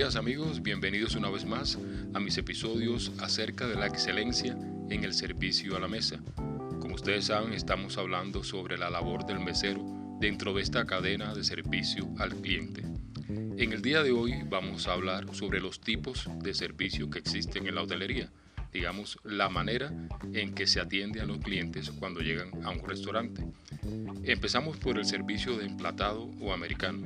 días amigos, bienvenidos una vez más a mis episodios acerca de la excelencia en el servicio a la mesa. Como ustedes saben, estamos hablando sobre la labor del mesero dentro de esta cadena de servicio al cliente. En el día de hoy vamos a hablar sobre los tipos de servicio que existen en la hotelería, digamos, la manera en que se atiende a los clientes cuando llegan a un restaurante. Empezamos por el servicio de emplatado o americano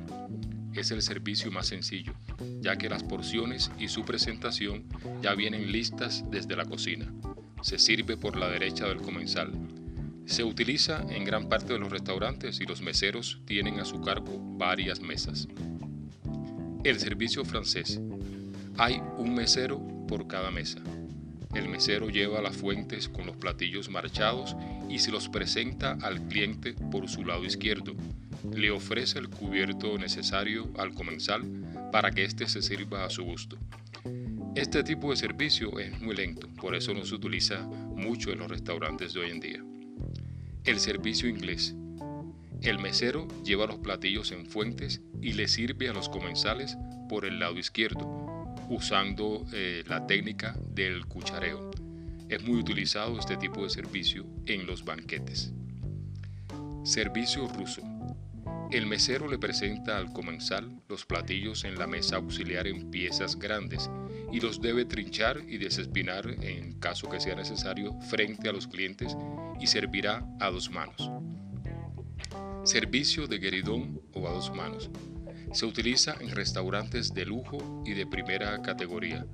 es el servicio más sencillo, ya que las porciones y su presentación ya vienen listas desde la cocina. Se sirve por la derecha del comensal. Se utiliza en gran parte de los restaurantes y los meseros tienen a su cargo varias mesas. El servicio francés. Hay un mesero por cada mesa. El mesero lleva las fuentes con los platillos marchados y se los presenta al cliente por su lado izquierdo le ofrece el cubierto necesario al comensal para que éste se sirva a su gusto. Este tipo de servicio es muy lento, por eso no se utiliza mucho en los restaurantes de hoy en día. El servicio inglés. El mesero lleva los platillos en fuentes y le sirve a los comensales por el lado izquierdo, usando eh, la técnica del cuchareo. Es muy utilizado este tipo de servicio en los banquetes. Servicio ruso. El mesero le presenta al comensal los platillos en la mesa auxiliar en piezas grandes y los debe trinchar y desespinar en caso que sea necesario frente a los clientes y servirá a dos manos. Servicio de gueridón o a dos manos. Se utiliza en restaurantes de lujo y de primera categoría.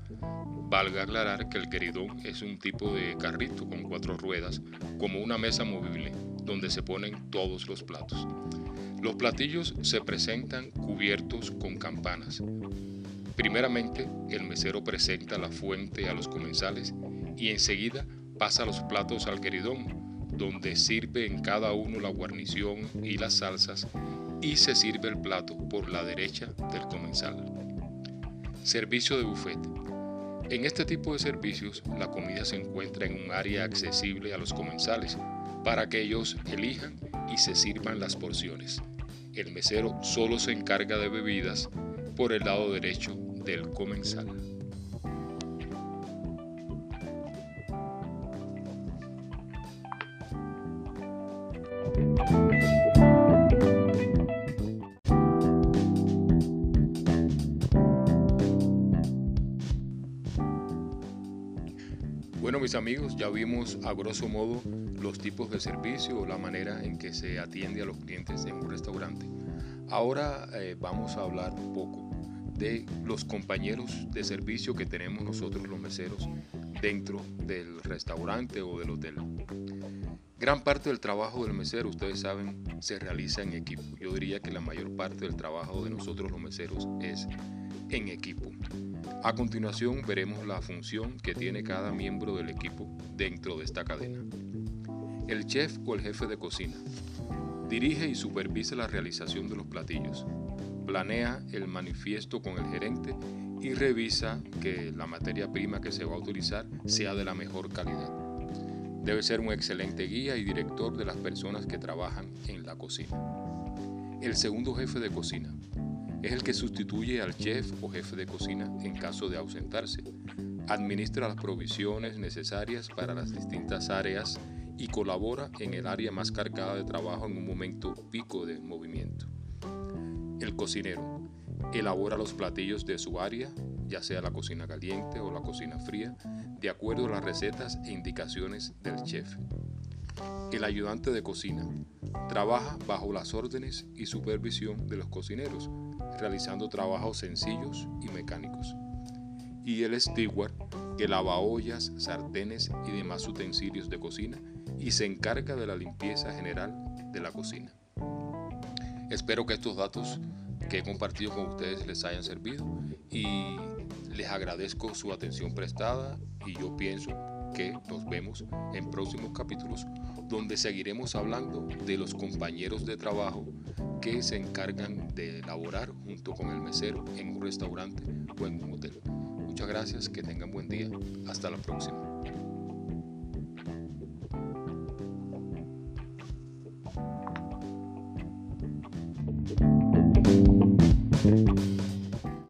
Valga aclarar que el gueridón es un tipo de carrito con cuatro ruedas, como una mesa movible, donde se ponen todos los platos. Los platillos se presentan cubiertos con campanas. Primeramente, el mesero presenta la fuente a los comensales y enseguida pasa los platos al queridón, donde sirve en cada uno la guarnición y las salsas y se sirve el plato por la derecha del comensal. Servicio de buffet. En este tipo de servicios, la comida se encuentra en un área accesible a los comensales para que ellos elijan y se sirvan las porciones. El mesero solo se encarga de bebidas por el lado derecho del comensal. Bueno mis amigos, ya vimos a grosso modo los tipos de servicio o la manera en que se atiende a los clientes en un restaurante. Ahora eh, vamos a hablar un poco de los compañeros de servicio que tenemos nosotros los meseros dentro del restaurante o del hotel. Gran parte del trabajo del mesero, ustedes saben, se realiza en equipo. Yo diría que la mayor parte del trabajo de nosotros los meseros es en equipo. A continuación veremos la función que tiene cada miembro del equipo dentro de esta cadena. El chef o el jefe de cocina dirige y supervisa la realización de los platillos, planea el manifiesto con el gerente y revisa que la materia prima que se va a utilizar sea de la mejor calidad. Debe ser un excelente guía y director de las personas que trabajan en la cocina. El segundo jefe de cocina es el que sustituye al chef o jefe de cocina en caso de ausentarse. Administra las provisiones necesarias para las distintas áreas y colabora en el área más cargada de trabajo en un momento pico de movimiento. El cocinero elabora los platillos de su área, ya sea la cocina caliente o la cocina fría, de acuerdo a las recetas e indicaciones del chef. El ayudante de cocina trabaja bajo las órdenes y supervisión de los cocineros, realizando trabajos sencillos y mecánicos. Y el steward, que lava ollas, sartenes y demás utensilios de cocina y se encarga de la limpieza general de la cocina. Espero que estos datos que he compartido con ustedes les hayan servido y les agradezco su atención prestada y yo pienso que nos vemos en próximos capítulos donde seguiremos hablando de los compañeros de trabajo que se encargan de elaborar junto con el mesero en un restaurante o en un hotel. Muchas gracias, que tengan buen día. Hasta la próxima.